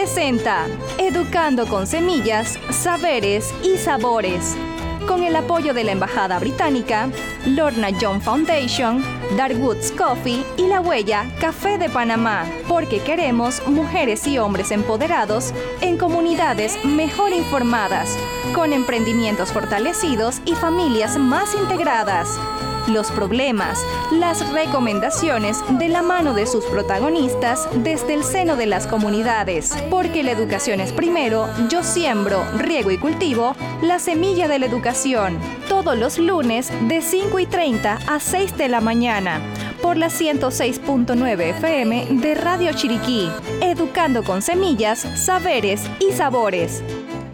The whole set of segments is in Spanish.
presenta Educando con Semillas, Saberes y Sabores. Con el apoyo de la Embajada Británica, Lorna John Foundation, Darwoods Coffee y La Huella Café de Panamá, porque queremos mujeres y hombres empoderados en comunidades mejor informadas, con emprendimientos fortalecidos y familias más integradas los problemas, las recomendaciones de la mano de sus protagonistas desde el seno de las comunidades. Porque la educación es primero, yo siembro, riego y cultivo la semilla de la educación. Todos los lunes de 5 y 30 a 6 de la mañana por la 106.9 FM de Radio Chiriquí, educando con semillas, saberes y sabores.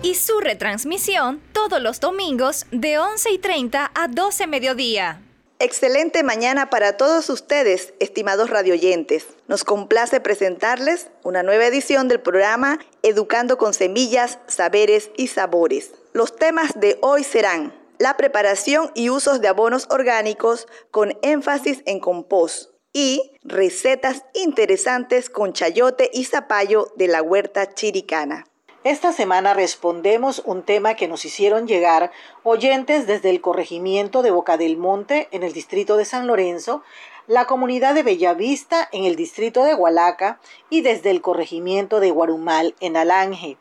Y su retransmisión todos los domingos de 11 y 30 a 12 mediodía. Excelente mañana para todos ustedes, estimados radioyentes. Nos complace presentarles una nueva edición del programa Educando con Semillas, Saberes y Sabores. Los temas de hoy serán la preparación y usos de abonos orgánicos con énfasis en compost y recetas interesantes con chayote y zapallo de la huerta chiricana. Esta semana respondemos un tema que nos hicieron llegar oyentes desde el corregimiento de Boca del Monte en el distrito de San Lorenzo, la comunidad de Bellavista en el distrito de Hualaca y desde el corregimiento de Guarumal en Alange.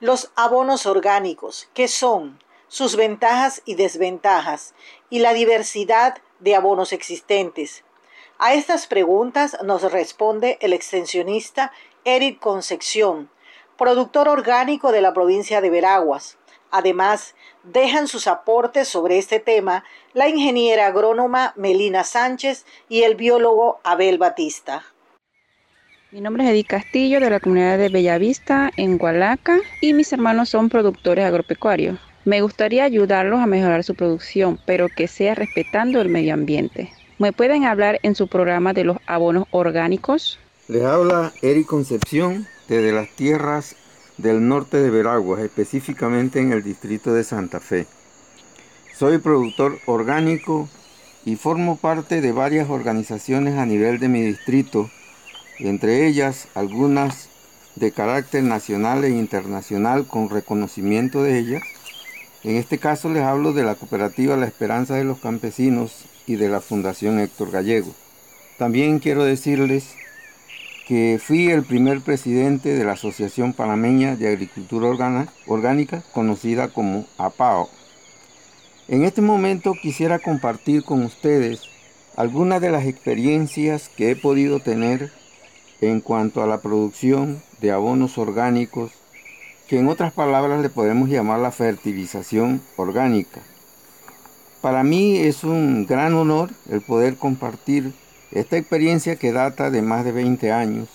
Los abonos orgánicos, ¿qué son? Sus ventajas y desventajas y la diversidad de abonos existentes. A estas preguntas nos responde el extensionista Eric Concepción, productor orgánico de la provincia de Veraguas. Además, dejan sus aportes sobre este tema la ingeniera agrónoma Melina Sánchez y el biólogo Abel Batista. Mi nombre es Edith Castillo de la comunidad de Bellavista en Hualaca y mis hermanos son productores agropecuarios. Me gustaría ayudarlos a mejorar su producción, pero que sea respetando el medio ambiente. ¿Me pueden hablar en su programa de los abonos orgánicos? Les habla Eric Concepción desde las tierras del norte de Veraguas, específicamente en el distrito de Santa Fe. Soy productor orgánico y formo parte de varias organizaciones a nivel de mi distrito, entre ellas algunas de carácter nacional e internacional con reconocimiento de ellas. En este caso les hablo de la cooperativa La Esperanza de los Campesinos y de la Fundación Héctor Gallego. También quiero decirles que fui el primer presidente de la Asociación Panameña de Agricultura Orgánica, conocida como APAO. En este momento quisiera compartir con ustedes algunas de las experiencias que he podido tener en cuanto a la producción de abonos orgánicos, que en otras palabras le podemos llamar la fertilización orgánica. Para mí es un gran honor el poder compartir esta experiencia que data de más de 20 años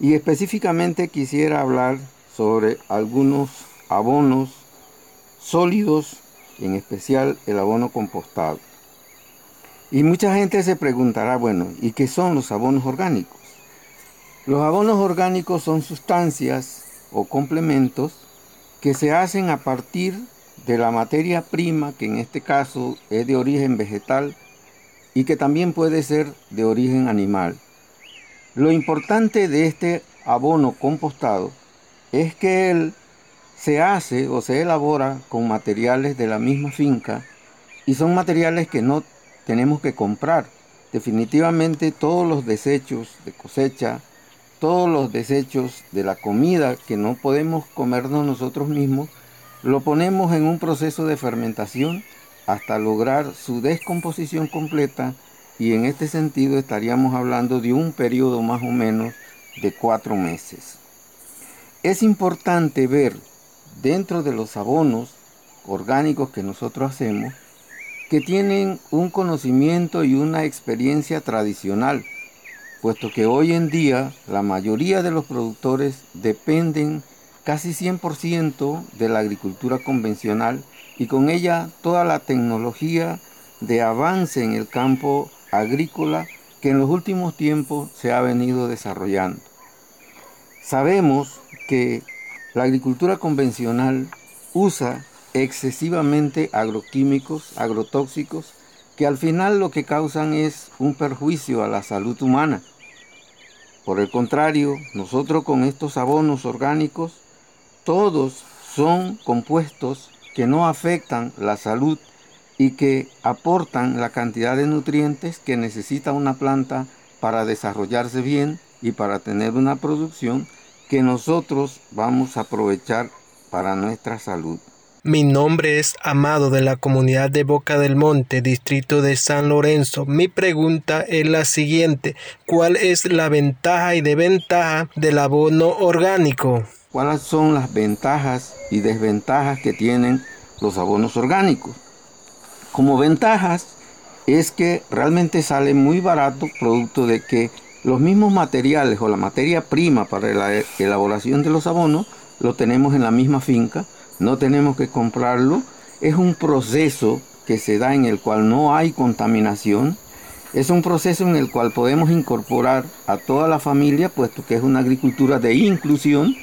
y específicamente quisiera hablar sobre algunos abonos sólidos, en especial el abono compostado. Y mucha gente se preguntará, bueno, ¿y qué son los abonos orgánicos? Los abonos orgánicos son sustancias o complementos que se hacen a partir de la materia prima, que en este caso es de origen vegetal, y que también puede ser de origen animal. Lo importante de este abono compostado es que él se hace o se elabora con materiales de la misma finca y son materiales que no tenemos que comprar. Definitivamente todos los desechos de cosecha, todos los desechos de la comida que no podemos comernos nosotros mismos, lo ponemos en un proceso de fermentación hasta lograr su descomposición completa y en este sentido estaríamos hablando de un periodo más o menos de cuatro meses. Es importante ver dentro de los abonos orgánicos que nosotros hacemos que tienen un conocimiento y una experiencia tradicional, puesto que hoy en día la mayoría de los productores dependen casi 100% de la agricultura convencional y con ella toda la tecnología de avance en el campo agrícola que en los últimos tiempos se ha venido desarrollando. Sabemos que la agricultura convencional usa excesivamente agroquímicos, agrotóxicos, que al final lo que causan es un perjuicio a la salud humana. Por el contrario, nosotros con estos abonos orgánicos, todos son compuestos que no afectan la salud y que aportan la cantidad de nutrientes que necesita una planta para desarrollarse bien y para tener una producción que nosotros vamos a aprovechar para nuestra salud. Mi nombre es Amado de la comunidad de Boca del Monte, distrito de San Lorenzo. Mi pregunta es la siguiente. ¿Cuál es la ventaja y desventaja del abono orgánico? ¿Cuáles son las ventajas y desventajas que tienen los abonos orgánicos? Como ventajas es que realmente sale muy barato producto de que los mismos materiales o la materia prima para la elaboración de los abonos lo tenemos en la misma finca no tenemos que comprarlo. Es un proceso que se da en el cual no hay contaminación. Es un proceso en el cual podemos incorporar a toda la familia, puesto que es una agricultura de inclusión,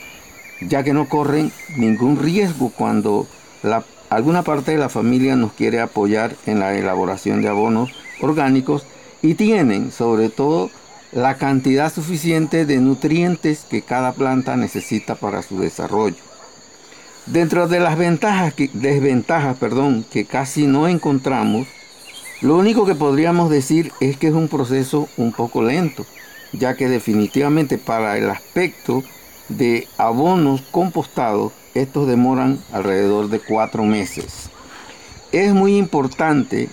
ya que no corren ningún riesgo cuando alguna parte de la familia nos quiere apoyar en la elaboración de abonos orgánicos y tienen sobre todo la cantidad suficiente de nutrientes que cada planta necesita para su desarrollo. Dentro de las ventajas que, desventajas perdón, que casi no encontramos, lo único que podríamos decir es que es un proceso un poco lento, ya que definitivamente para el aspecto de abonos compostados, estos demoran alrededor de cuatro meses. Es muy importante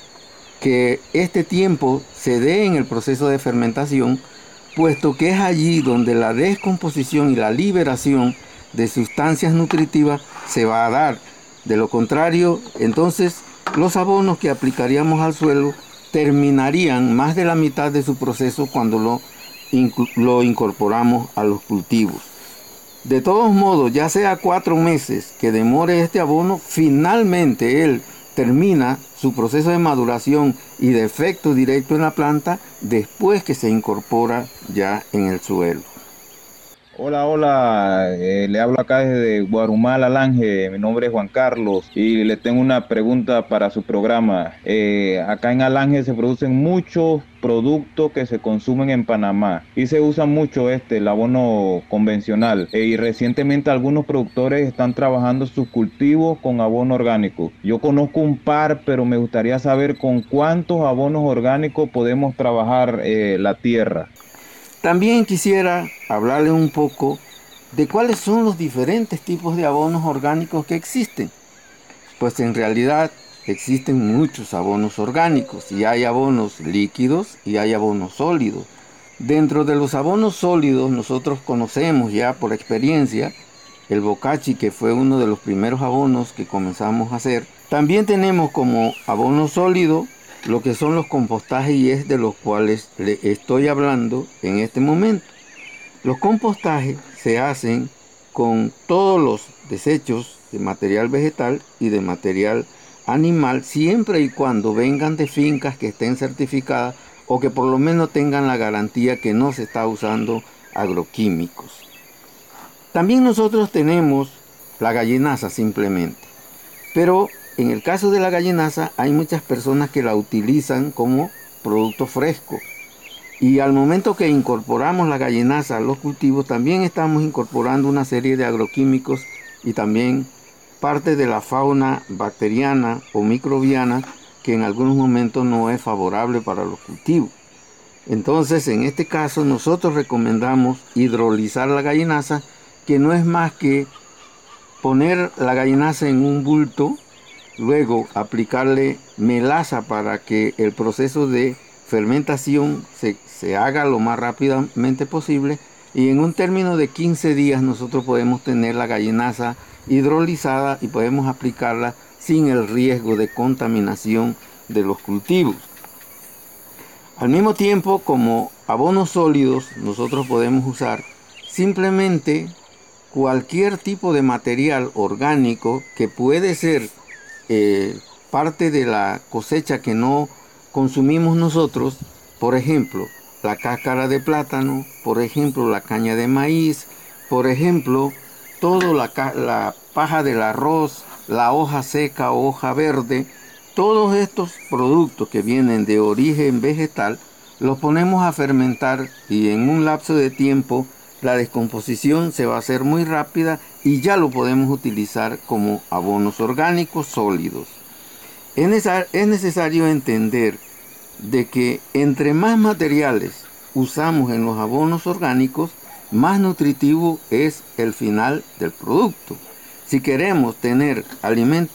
que este tiempo se dé en el proceso de fermentación, puesto que es allí donde la descomposición y la liberación de sustancias nutritivas se va a dar. De lo contrario, entonces los abonos que aplicaríamos al suelo terminarían más de la mitad de su proceso cuando lo, lo incorporamos a los cultivos. De todos modos, ya sea cuatro meses que demore este abono, finalmente él termina su proceso de maduración y de efecto directo en la planta después que se incorpora ya en el suelo. Hola, hola, eh, le hablo acá desde Guarumal, Alange, mi nombre es Juan Carlos y le tengo una pregunta para su programa. Eh, acá en Alange se producen muchos productos que se consumen en Panamá y se usa mucho este, el abono convencional eh, y recientemente algunos productores están trabajando sus cultivos con abono orgánico. Yo conozco un par, pero me gustaría saber con cuántos abonos orgánicos podemos trabajar la tierra. También quisiera hablarle un poco de cuáles son los diferentes tipos de abonos orgánicos que existen. Pues en realidad existen muchos abonos orgánicos y hay abonos líquidos y hay abonos sólidos. Dentro de los abonos sólidos nosotros conocemos ya por experiencia el bocachi que fue uno de los primeros abonos que comenzamos a hacer. También tenemos como abono sólido lo que son los compostajes y es de los cuales le estoy hablando en este momento. Los compostajes se hacen con todos los desechos de material vegetal y de material animal siempre y cuando vengan de fincas que estén certificadas o que por lo menos tengan la garantía que no se está usando agroquímicos. También nosotros tenemos la gallinaza simplemente, pero en el caso de la gallinaza hay muchas personas que la utilizan como producto fresco. Y al momento que incorporamos la gallinaza a los cultivos, también estamos incorporando una serie de agroquímicos y también parte de la fauna bacteriana o microbiana que en algunos momentos no es favorable para los cultivos. Entonces, en este caso, nosotros recomendamos hidrolizar la gallinaza, que no es más que poner la gallinaza en un bulto Luego aplicarle melaza para que el proceso de fermentación se, haga lo más rápidamente posible y en un término de 15 días nosotros podemos tener la gallinaza hidrolizada y podemos aplicarla sin el riesgo de contaminación de los cultivos. Al mismo tiempo, como abonos sólidos, nosotros podemos usar simplemente cualquier tipo de material orgánico que puede ser eh, parte de la cosecha que no consumimos nosotros, por ejemplo, la cáscara de plátano, por ejemplo, la caña de maíz, por ejemplo, toda la, la paja del arroz, la hoja seca, hoja verde, todos estos productos que vienen de origen vegetal, los ponemos a fermentar y en un lapso de tiempo la descomposición se va a hacer muy rápida y ya lo podemos utilizar como abonos orgánicos sólidos. Es necesario entender de que entre más materiales usamos en los abonos orgánicos, más nutritivo es el final del producto. Si queremos tener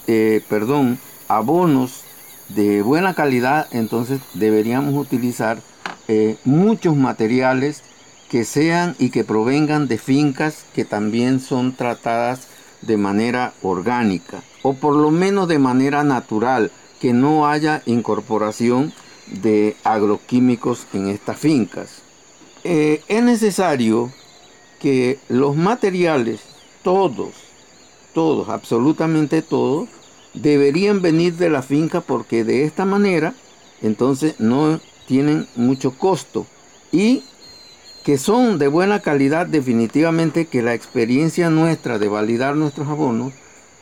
eh, perdón, abonos de buena calidad, entonces deberíamos utilizar eh, muchos materiales que sean y que provengan de fincas que también son tratadas de manera orgánica o por lo menos de manera natural, que no haya incorporación de agroquímicos en estas fincas. Eh, es necesario que los materiales, todos, todos, absolutamente todos, deberían venir de la finca porque de esta manera entonces no tienen mucho costo y que son de buena calidad definitivamente que la experiencia nuestra de validar nuestros abonos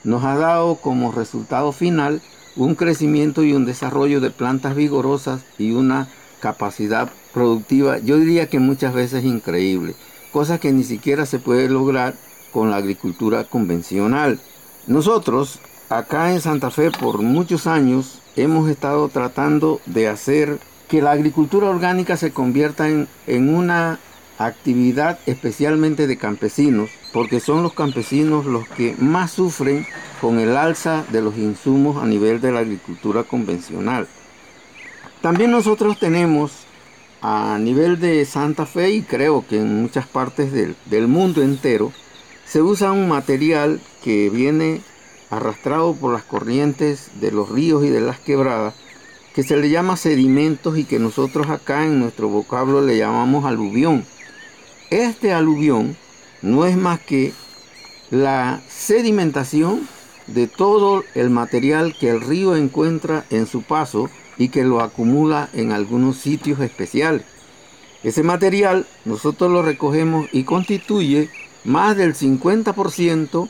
nos ha dado como resultado final un crecimiento y un desarrollo de plantas vigorosas y una capacidad productiva, yo diría que muchas veces increíble, cosa que ni siquiera se puede lograr con la agricultura convencional. Nosotros acá en Santa Fe por muchos años hemos estado tratando de hacer que la agricultura orgánica se convierta en, en una actividad especialmente de campesinos, porque son los campesinos los que más sufren con el alza de los insumos a nivel de la agricultura convencional. También nosotros tenemos a nivel de Santa Fe y creo que en muchas partes del, del mundo entero, se usa un material que viene arrastrado por las corrientes de los ríos y de las quebradas, que se le llama sedimentos y que nosotros acá en nuestro vocablo le llamamos aluvión. Este aluvión no es más que la sedimentación de todo el material que el río encuentra en su paso y que lo acumula en algunos sitios especiales. Ese material nosotros lo recogemos y constituye más del 50%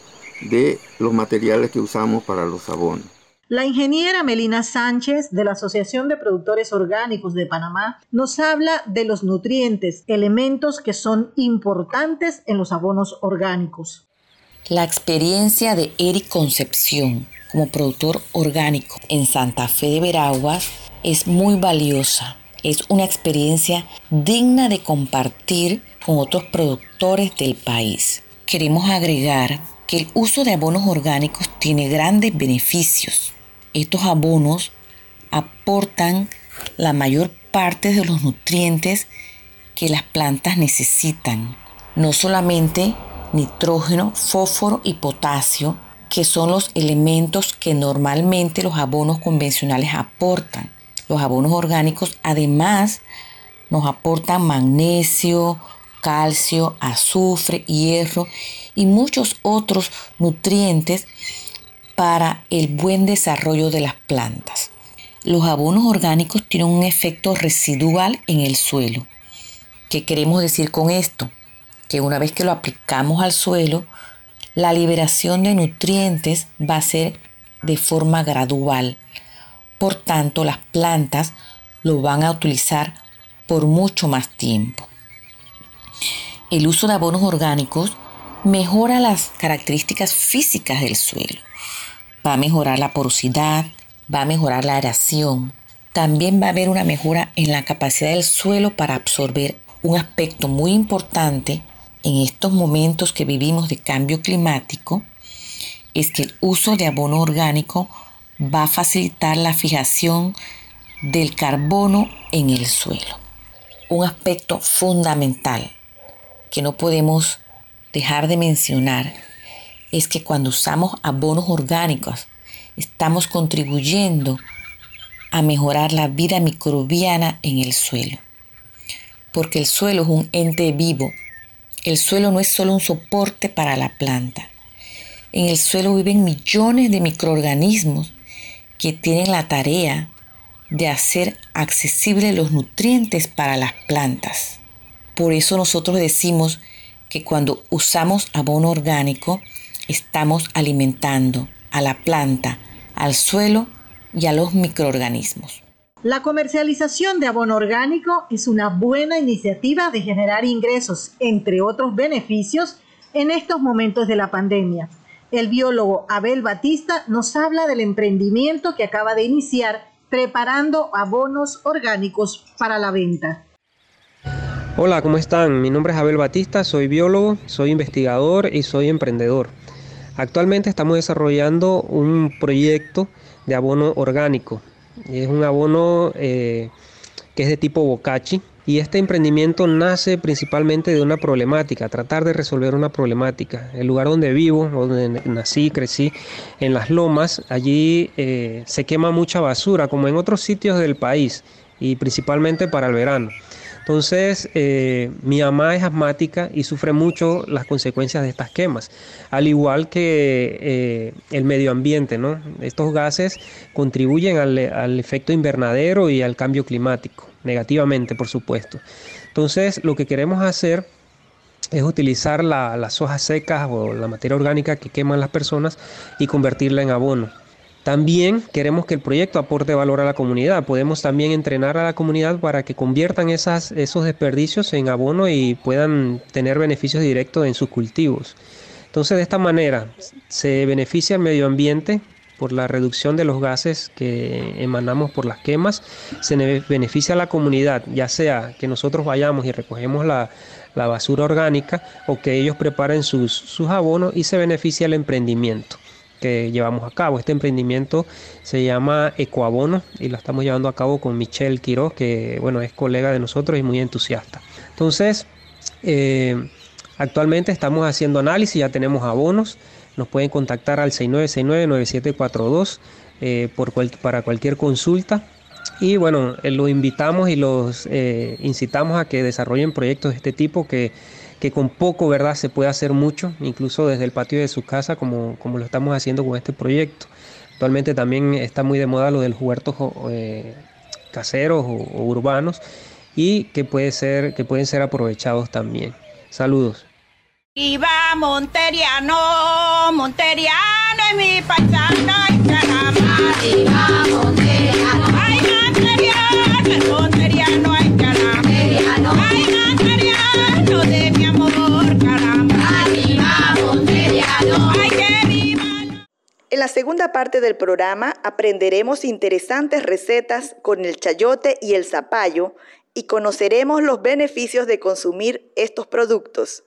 de los materiales que usamos para los abonos. La ingeniera Melina Sánchez de la Asociación de Productores Orgánicos de Panamá nos habla de los nutrientes, elementos que son importantes en los abonos orgánicos. La experiencia de Eric Concepción como productor orgánico en Santa Fe de Veraguas es muy valiosa. Es una experiencia digna de compartir con otros productores del país. Queremos agregar que el uso de abonos orgánicos tiene grandes beneficios. Estos abonos aportan la mayor parte de los nutrientes que las plantas necesitan. No solamente nitrógeno, fósforo y potasio, que son los elementos que normalmente los abonos convencionales aportan. Los abonos orgánicos además nos aportan magnesio, calcio, azufre, hierro y muchos otros nutrientes para el buen desarrollo de las plantas. Los abonos orgánicos tienen un efecto residual en el suelo. ¿Qué queremos decir con esto? Que una vez que lo aplicamos al suelo, la liberación de nutrientes va a ser de forma gradual. Por tanto, las plantas lo van a utilizar por mucho más tiempo. El uso de abonos orgánicos mejora las características físicas del suelo. Va a mejorar la porosidad, va a mejorar la aeración. También va a haber una mejora en la capacidad del suelo para absorber un aspecto muy importante en estos momentos que vivimos de cambio climático es que el uso de abono orgánico va a facilitar la fijación del carbono en el suelo. Un aspecto fundamental que no podemos dejar de mencionar es que cuando usamos abonos orgánicos estamos contribuyendo a mejorar la vida microbiana en el suelo. Porque el suelo es un ente vivo el suelo no es solo un soporte para la planta. En el suelo viven millones de microorganismos que tienen la tarea de hacer accesibles los nutrientes para las plantas. Por eso nosotros decimos que cuando usamos abono orgánico estamos alimentando a la planta, al suelo y a los microorganismos. La comercialización de abono orgánico es una buena iniciativa de generar ingresos, entre otros beneficios, en estos momentos de la pandemia. El biólogo Abel Batista nos habla del emprendimiento que acaba de iniciar preparando abonos orgánicos para la venta. Hola, ¿cómo están? Mi nombre es Abel Batista, soy biólogo, soy investigador y soy emprendedor. Actualmente estamos desarrollando un proyecto de abono orgánico. Es un abono eh, que es de tipo bocachi y este emprendimiento nace principalmente de una problemática, tratar de resolver una problemática. El lugar donde vivo, donde nací, crecí, en las lomas, allí eh, se quema mucha basura, como en otros sitios del país, y principalmente para el verano. Entonces, eh, mi mamá es asmática y sufre mucho las consecuencias de estas quemas, al igual que eh, el medio ambiente, ¿no? Estos gases contribuyen al, efecto invernadero y al cambio climático, negativamente, por supuesto. Entonces, lo que queremos hacer es utilizar las hojas secas o la materia orgánica que queman las personas y convertirla en abono. También queremos que el proyecto aporte valor a la comunidad. Podemos también entrenar a la comunidad para que conviertan esos desperdicios en abono y puedan tener beneficios directos en sus cultivos. Entonces, de esta manera se beneficia el medio ambiente por la reducción de los gases que emanamos por las quemas, se beneficia a la comunidad, ya sea que nosotros vayamos y recogemos la, basura orgánica o que ellos preparen sus, sus abonos y se beneficia el emprendimiento que llevamos a cabo. Este emprendimiento se llama Ecoabono y lo estamos llevando a cabo con Michelle Quiroz, que bueno, es colega de nosotros y muy entusiasta. Entonces, eh, actualmente estamos haciendo análisis, ya tenemos abonos. Nos pueden contactar al 6969-9742 eh, por para cualquier consulta. Y bueno, eh, los invitamos y los incitamos a que desarrollen proyectos de este tipo que que con poco, ¿verdad?, se puede hacer mucho, incluso desde el patio de su casa, como, como lo estamos haciendo con este proyecto. Actualmente también está muy de moda lo del huertos eh, caseros o, urbanos y que, puede ser, que pueden ser aprovechados también. Saludos. Monteriano, mi segunda parte del programa aprenderemos interesantes recetas con el chayote y el zapallo y conoceremos los beneficios de consumir estos productos.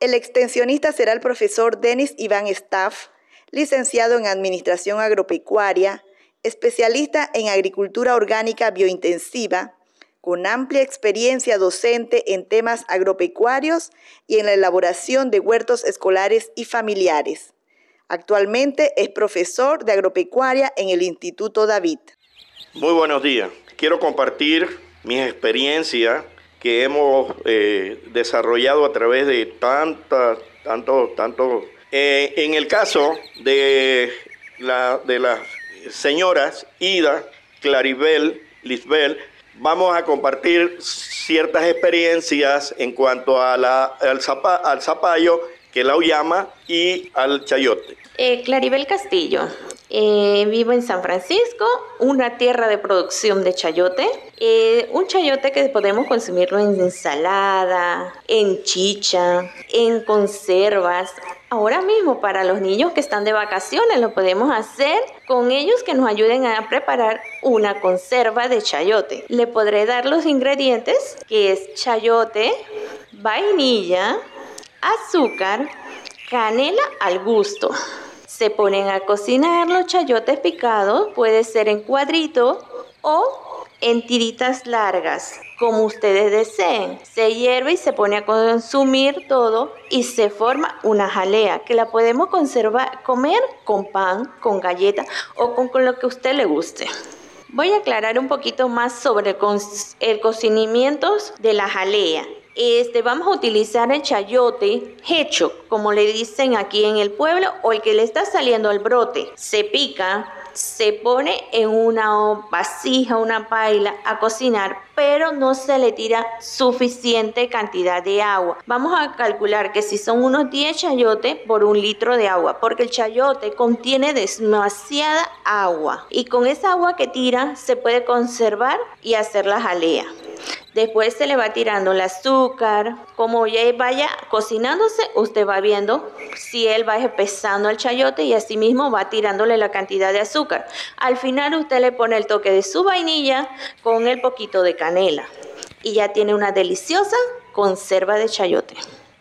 El extensionista será el profesor Denis Iván Staff, licenciado en Administración Agropecuaria, especialista en agricultura orgánica biointensiva, con amplia experiencia docente en temas agropecuarios y en la elaboración de huertos escolares y familiares. Actualmente es profesor de agropecuaria en el Instituto David. Muy buenos días. Quiero compartir mis experiencias que hemos eh, desarrollado a través de tantas, tanto, tanto. Eh, en el caso de, la, de las señoras Ida, Claribel, Lisbel, vamos a compartir ciertas experiencias en cuanto a la, al, al zapallo que la llama y al chayote. Eh, Claribel Castillo. Eh, vivo en San Francisco, una tierra de producción de chayote. Eh, un chayote que podemos consumirlo en ensalada, en chicha, en conservas. Ahora mismo para los niños que están de vacaciones lo podemos hacer con ellos que nos ayuden a preparar una conserva de chayote. Le podré dar los ingredientes que es chayote, vainilla, azúcar, canela al gusto. Se ponen a cocinar los chayotes picados, puede ser en cuadrito o en tiritas largas, como ustedes deseen. Se hierve y se pone a consumir todo y se forma una jalea que la podemos conservar, comer con pan, con galleta o con, lo que usted le guste. Voy a aclarar un poquito más sobre el, el cocinamiento de la jalea este, vamos a utilizar el chayote hecho, como le dicen aquí en el pueblo, o el que le está saliendo al brote. Se pica, se pone en una vasija, una paila a cocinar, pero no se le tira suficiente cantidad de agua. Vamos a calcular que si son unos 10 chayotes por un litro de agua, porque el chayote contiene demasiada agua y con esa agua que tira se puede conservar y hacer la jalea. Después se le va tirando el azúcar. Como ya vaya cocinándose, usted va viendo si él va empezando el chayote y así mismo va tirándole la cantidad de azúcar. Al final usted le pone el toque de su vainilla con el poquito de canela y ya tiene una deliciosa conserva de chayote.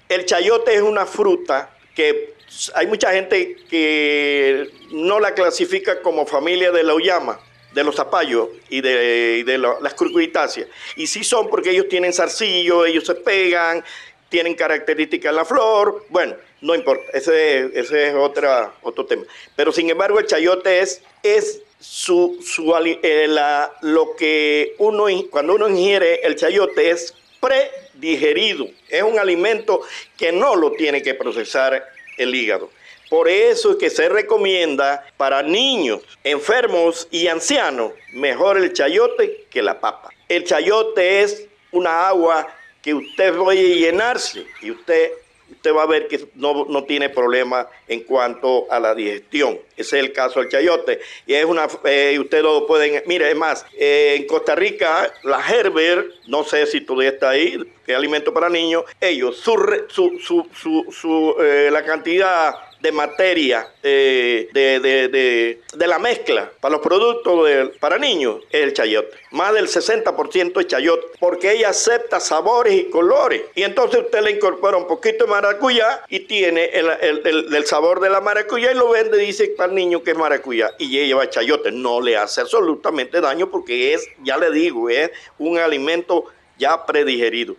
El chayote es una fruta que hay mucha gente que no la clasifica como familia de la uyama de los zapallos y de, las curcuitáceas. Y sí son porque ellos tienen zarcillo, ellos se pegan, tienen características en la flor. Bueno, no importa, ese, ese es otra, otro tema. Pero sin embargo, el chayote es, es su, su eh, la, lo que uno, cuando uno ingiere el chayote es predigerido. Es un alimento que no lo tiene que procesar el hígado. Por eso es que se recomienda para niños, enfermos y ancianos, mejor el chayote que la papa. El chayote es una agua que usted puede llenarse y usted usted va a ver que no, tiene problema en cuanto a la digestión. Ese es el caso del chayote. Y es una, eh, usted lo pueden, mire, es más, eh, en Costa Rica, la Herbert, no sé si todavía está ahí, que es alimento para niños, ellos, su, su, su, su eh, la cantidad de materia de, de, de, la mezcla para los productos para niños es el chayote. Más del 60% es chayote, porque ella acepta sabores y colores. Y entonces usted le incorpora un poquito de maracuyá y tiene el, el, el, sabor de la maracuyá y lo vende dice para el niño que es maracuyá. Y ella lleva chayote. No le hace absolutamente daño porque es, ya le digo, es un alimento ya predigerido.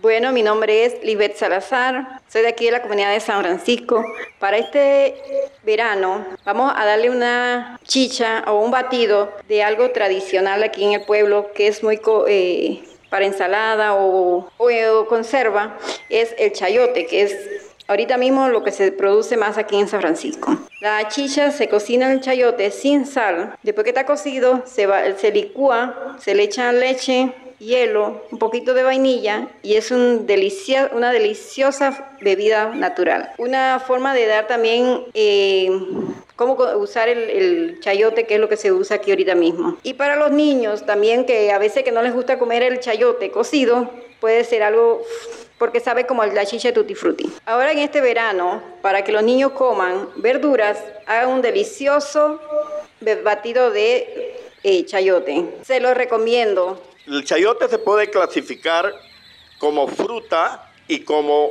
Bueno, mi nombre es Libet Salazar, soy de aquí de la comunidad de San Francisco. Para este verano vamos a darle una chicha o un batido de algo tradicional aquí en el pueblo que es muy... Eh, para ensalada o, o, conserva es el chayote, que es ahorita mismo lo que se produce más aquí en San Francisco. La chicha se cocina el chayote sin sal. Después que está cocido, se, se licúa, se le echa leche, hielo, un poquito de vainilla y es un una deliciosa bebida natural. Una forma de dar también eh, cómo usar el, chayote, que es lo que se usa aquí ahorita mismo. Y para los niños también, que a veces que no les gusta comer el chayote cocido, puede ser algo porque sabe como la chicha tutti frutti. Ahora en este verano, para que los niños coman verduras, hagan un delicioso batido de eh, chayote. Se lo recomiendo el chayote se puede clasificar como fruta y como,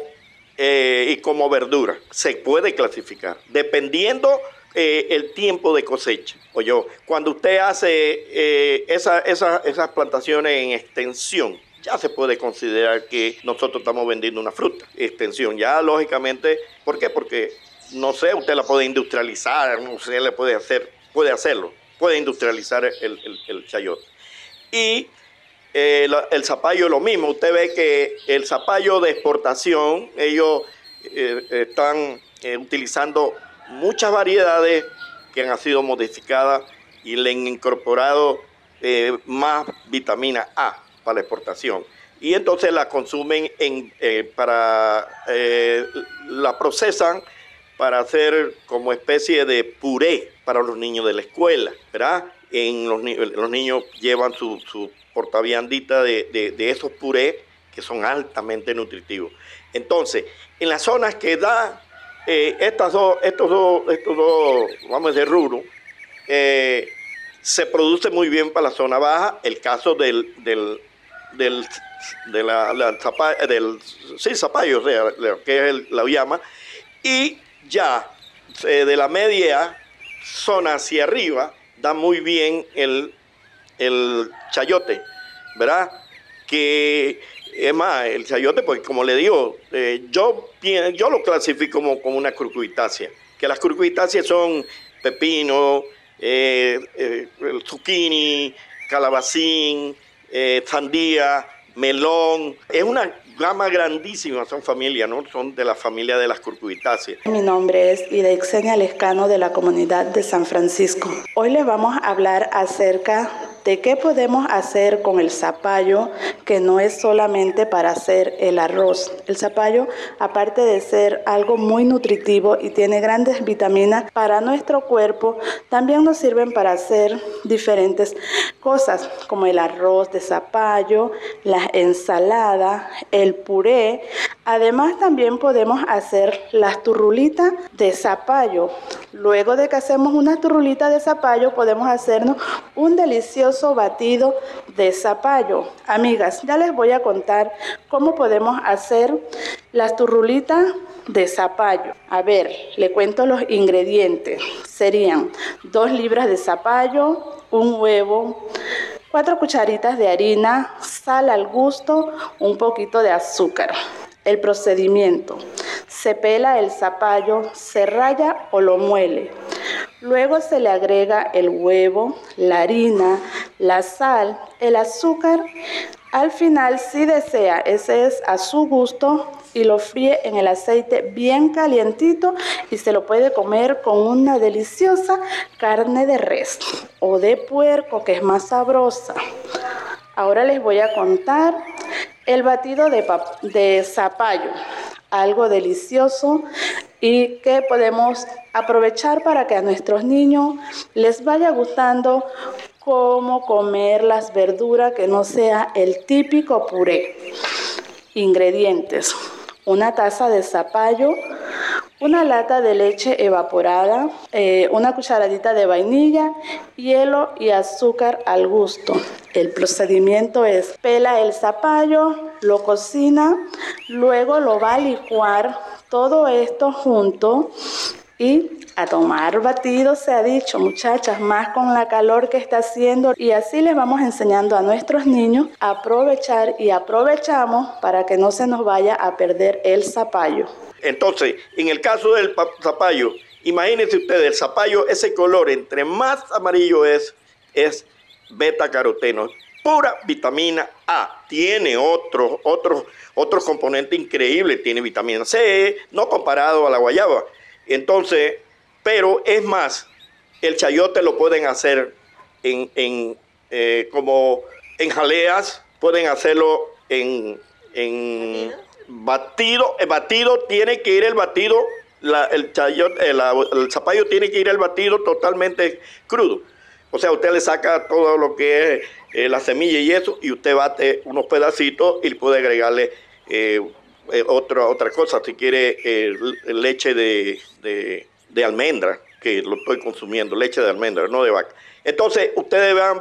eh, y como verdura. Se puede clasificar, dependiendo eh, el tiempo de cosecha. O cuando usted hace eh, esas plantaciones en extensión, ya se puede considerar que nosotros estamos vendiendo una fruta. Extensión, ya lógicamente, ¿por qué? Porque, no sé, usted la puede industrializar, usted le puede hacer, puede hacerlo, puede industrializar el, el, el chayote. Y eh, el zapallo lo mismo. Usted ve que el zapallo de exportación, ellos eh, están eh, utilizando muchas variedades que han sido modificadas y le han incorporado más vitamina A para la exportación. Y entonces la consumen en, para, la procesan para hacer como especie de puré para los niños de la escuela, ¿verdad? En los, niños llevan su, su portaviandita de, esos purés que son altamente nutritivos. Entonces, en las zonas que da eh, estas dos, estos dos, estos dos, vamos a decir, rubros, eh, se produce muy bien para la zona baja. El caso del, del, del de del sí, zapallo, o sea, que es la llama, y ya eh, de la media zona hacia arriba da muy bien el el chayote, ¿verdad? Que es más, el chayote, pues como le digo, eh, yo, yo lo clasifico como, como una curcuitácea, que las curcuitáceas son pepino, eh, eh, zucchini, calabacín, sandía, melón. Es una gama grandísima, son familia, ¿no? Son de la familia de las curcubitáceas. Mi nombre es Idexenia Lescano de la comunidad de San Francisco. Hoy les vamos a hablar acerca de qué podemos hacer con el zapallo, que no es solamente para hacer el arroz. El zapallo, aparte de ser algo muy nutritivo y tiene grandes vitaminas para nuestro cuerpo, también nos sirven para hacer diferentes cosas, como el arroz de zapallo, la ensalada, el puré. Además, también podemos hacer las turrulitas de zapallo. Luego de que hacemos una turrulita de zapallo, podemos hacernos un delicioso batido de zapallo. Amigas, ya les voy a contar cómo podemos hacer las turrulitas de zapallo. A ver, le cuento los ingredientes. Serían dos libras de zapallo, un huevo, cuatro cucharitas de harina, sal al gusto, un poquito de azúcar. El procedimiento. Se pela el zapallo, se raya o lo muele. Luego se le agrega el huevo, la harina, la sal, el azúcar. Al final, si desea, ese es a su gusto y lo fríe en el aceite bien calientito y se lo puede comer con una deliciosa carne de res o de puerco que es más sabrosa. Ahora les voy a contar el batido de, de zapallo, algo delicioso y que podemos aprovechar para que a nuestros niños les vaya gustando cómo comer las verduras que no sea el típico puré. Ingredientes. Una taza de zapallo, una lata de leche evaporada, eh, una cucharadita de vainilla, hielo y azúcar al gusto. El procedimiento es pela el zapallo, lo cocina, luego lo va a licuar todo esto junto y a tomar batido se ha dicho, muchachas, más con la calor que está haciendo y así les vamos enseñando a nuestros niños a aprovechar y aprovechamos para que no se nos vaya a perder el zapallo. Entonces, en el caso del zapallo, imagínense ustedes, el zapallo, ese color, entre más amarillo es, es beta caroteno, pura vitamina A. Tiene otros, otros, otros componentes increíbles, tiene vitamina C, no comparado a la guayaba. Entonces, pero es más, el chayote lo pueden hacer en, en eh, como en jaleas, pueden hacerlo en, en batido. El batido tiene que ir el batido, el, chayote, el, el zapallo tiene que ir el batido totalmente crudo. O sea, usted le saca todo lo que es eh, la semilla y eso, y usted bate unos pedacitos y puede agregarle eh, otra, otra cosa, si quiere leche de, de almendra, que lo estoy consumiendo, leche de almendra, no de vaca. Entonces, ustedes vean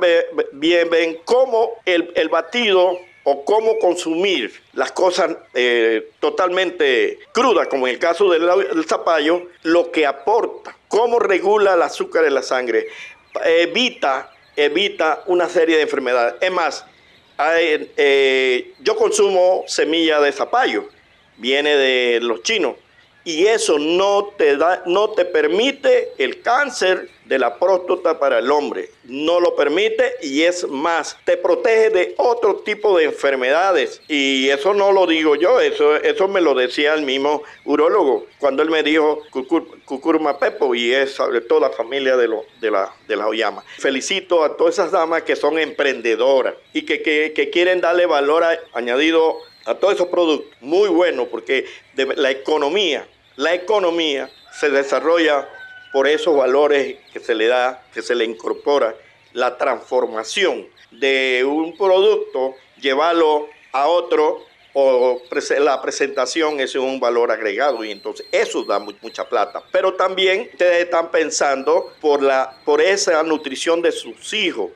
bien, ven cómo el, batido o cómo consumir las cosas eh, totalmente crudas, como en el caso del, zapallo, lo que aporta, cómo regula el azúcar en la sangre, evita, evita una serie de enfermedades. Es más, eh, yo consumo semilla de zapallo, viene de los chinos y eso no te da, no te permite el cáncer de la próstata para el hombre. No lo permite y es más, te protege de otro tipo de enfermedades. Y eso no lo digo yo, eso, eso me lo decía el mismo urólogo cuando él me dijo cucurma pepo y es sobre todo la familia de, lo, de, la, de Oyama. Felicito a todas esas damas que son emprendedoras y que, que, quieren darle valor añadido a todos esos productos. Muy bueno porque la economía, la economía se desarrolla por esos valores que se le da, que se le incorpora, la transformación de un producto, llevarlo a otro o la presentación es un valor agregado y entonces eso da mucha plata. Pero también ustedes están pensando por, la, por esa nutrición de sus hijos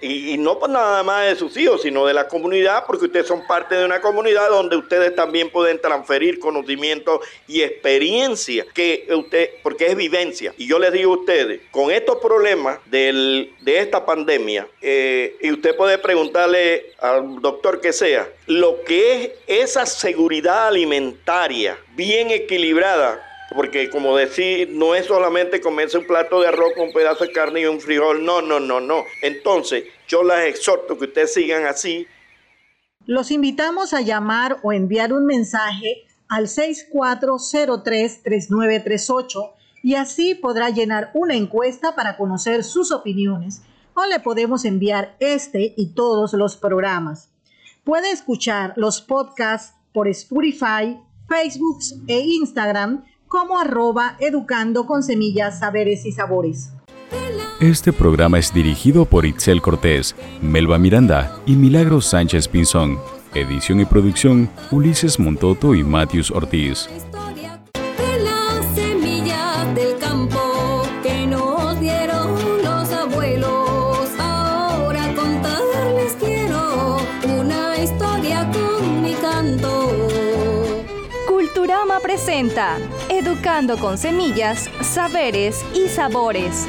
y, no por nada más de sus hijos, sino de la comunidad, porque ustedes son parte de una comunidad donde ustedes también pueden transferir conocimiento y experiencia que usted, porque es vivencia. Y yo les digo a ustedes, con estos problemas del, de esta pandemia, eh, y usted puede preguntarle al doctor que sea, lo que es esa seguridad alimentaria bien equilibrada, porque como decir, no es solamente comerse un plato de arroz con un pedazo de carne y un frijol, no, no, no, no. Entonces, yo las exhorto que ustedes sigan así. Los invitamos a llamar o enviar un mensaje al 6403-3938 y así podrá llenar una encuesta para conocer sus opiniones o le podemos enviar este y todos los programas. Puede escuchar los podcasts por Spotify, Facebook e Instagram como arroba educando con semillas, saberes y sabores. Este programa es dirigido por Itzel Cortés, Melba Miranda y Milagro Sánchez Pinzón. Edición y producción, Ulises Montoto y Matius Ortiz. Presenta Educando con Semillas, Saberes y Sabores,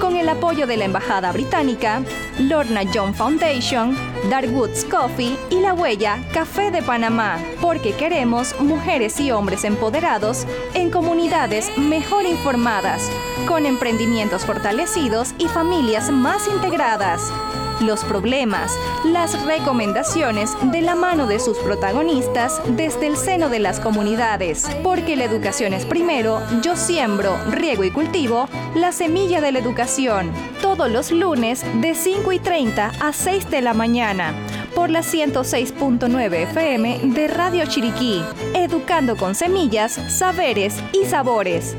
con el apoyo de la Embajada Británica, Lorna John Foundation, Darwoods Coffee y La Huella Café de Panamá, porque queremos mujeres y hombres empoderados en comunidades mejor informadas, con emprendimientos fortalecidos y familias más integradas los problemas, las recomendaciones de la mano de sus protagonistas desde el seno de las comunidades. Porque la educación es primero, yo siembro, riego y cultivo la semilla de la educación. Todos los lunes de 5 y 30 a 6 de la mañana por la 106.9 FM de Radio Chiriquí, educando con semillas, saberes y sabores.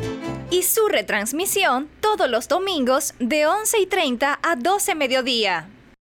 Y su retransmisión todos los domingos de 11 y 30 a 12 mediodía.